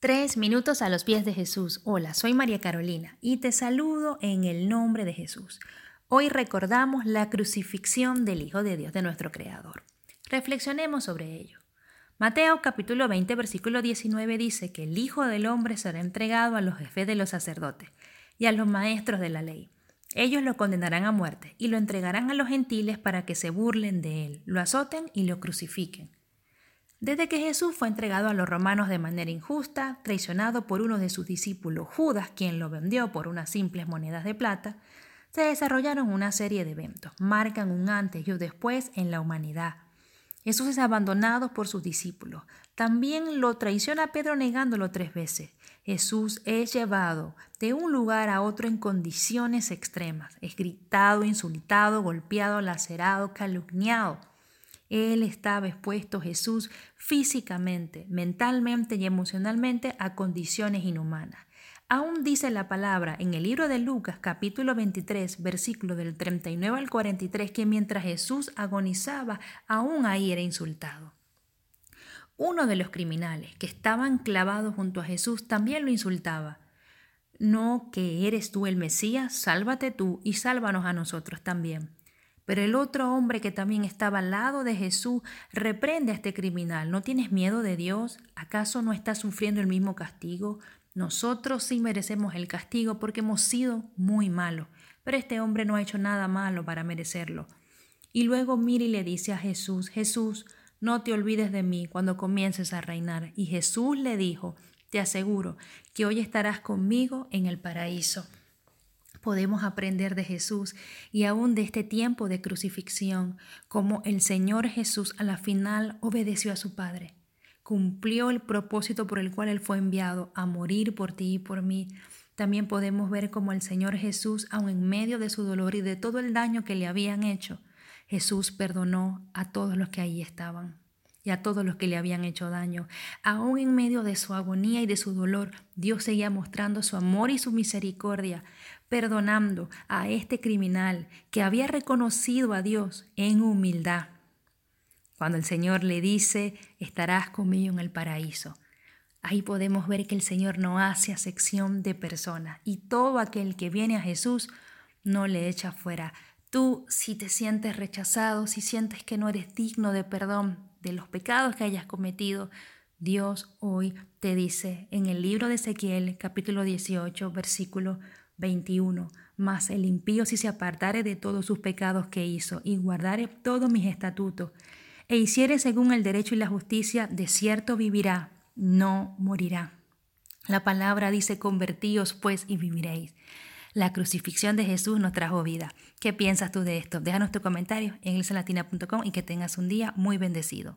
Tres minutos a los pies de Jesús. Hola, soy María Carolina y te saludo en el nombre de Jesús. Hoy recordamos la crucifixión del Hijo de Dios de nuestro Creador. Reflexionemos sobre ello. Mateo capítulo 20 versículo 19 dice que el Hijo del Hombre será entregado a los jefes de los sacerdotes y a los maestros de la ley. Ellos lo condenarán a muerte y lo entregarán a los gentiles para que se burlen de él, lo azoten y lo crucifiquen. Desde que Jesús fue entregado a los romanos de manera injusta, traicionado por uno de sus discípulos, Judas, quien lo vendió por unas simples monedas de plata, se desarrollaron una serie de eventos, marcan un antes y un después en la humanidad. Jesús es abandonado por sus discípulos. También lo traiciona Pedro negándolo tres veces. Jesús es llevado de un lugar a otro en condiciones extremas. Es gritado, insultado, golpeado, lacerado, calumniado. Él estaba expuesto, Jesús, físicamente, mentalmente y emocionalmente a condiciones inhumanas. Aún dice la palabra en el libro de Lucas capítulo 23, versículo del 39 al 43, que mientras Jesús agonizaba, aún ahí era insultado. Uno de los criminales que estaban clavados junto a Jesús también lo insultaba. No que eres tú el Mesías, sálvate tú y sálvanos a nosotros también. Pero el otro hombre que también estaba al lado de Jesús reprende a este criminal. ¿No tienes miedo de Dios? ¿Acaso no estás sufriendo el mismo castigo? Nosotros sí merecemos el castigo porque hemos sido muy malos, pero este hombre no ha hecho nada malo para merecerlo. Y luego mira y le dice a Jesús, Jesús, no te olvides de mí cuando comiences a reinar. Y Jesús le dijo, te aseguro que hoy estarás conmigo en el paraíso podemos aprender de Jesús y aún de este tiempo de crucifixión, como el Señor Jesús a la final obedeció a su Padre, cumplió el propósito por el cual Él fue enviado a morir por ti y por mí. También podemos ver como el Señor Jesús, aun en medio de su dolor y de todo el daño que le habían hecho, Jesús perdonó a todos los que ahí estaban y a todos los que le habían hecho daño. Aún en medio de su agonía y de su dolor, Dios seguía mostrando su amor y su misericordia, perdonando a este criminal que había reconocido a Dios en humildad. Cuando el Señor le dice, estarás conmigo en el paraíso. Ahí podemos ver que el Señor no hace acepción de personas y todo aquel que viene a Jesús no le echa fuera. Tú, si te sientes rechazado, si sientes que no eres digno de perdón, de los pecados que hayas cometido, Dios hoy te dice en el libro de Ezequiel capítulo 18 versículo 21, mas el impío si se apartare de todos sus pecados que hizo y guardare todos mis estatutos e hiciere según el derecho y la justicia, de cierto vivirá, no morirá. La palabra dice, convertíos pues y viviréis. La crucifixión de Jesús nos trajo vida. ¿Qué piensas tú de esto? Déjanos tu comentario en elsalatina.com y que tengas un día muy bendecido.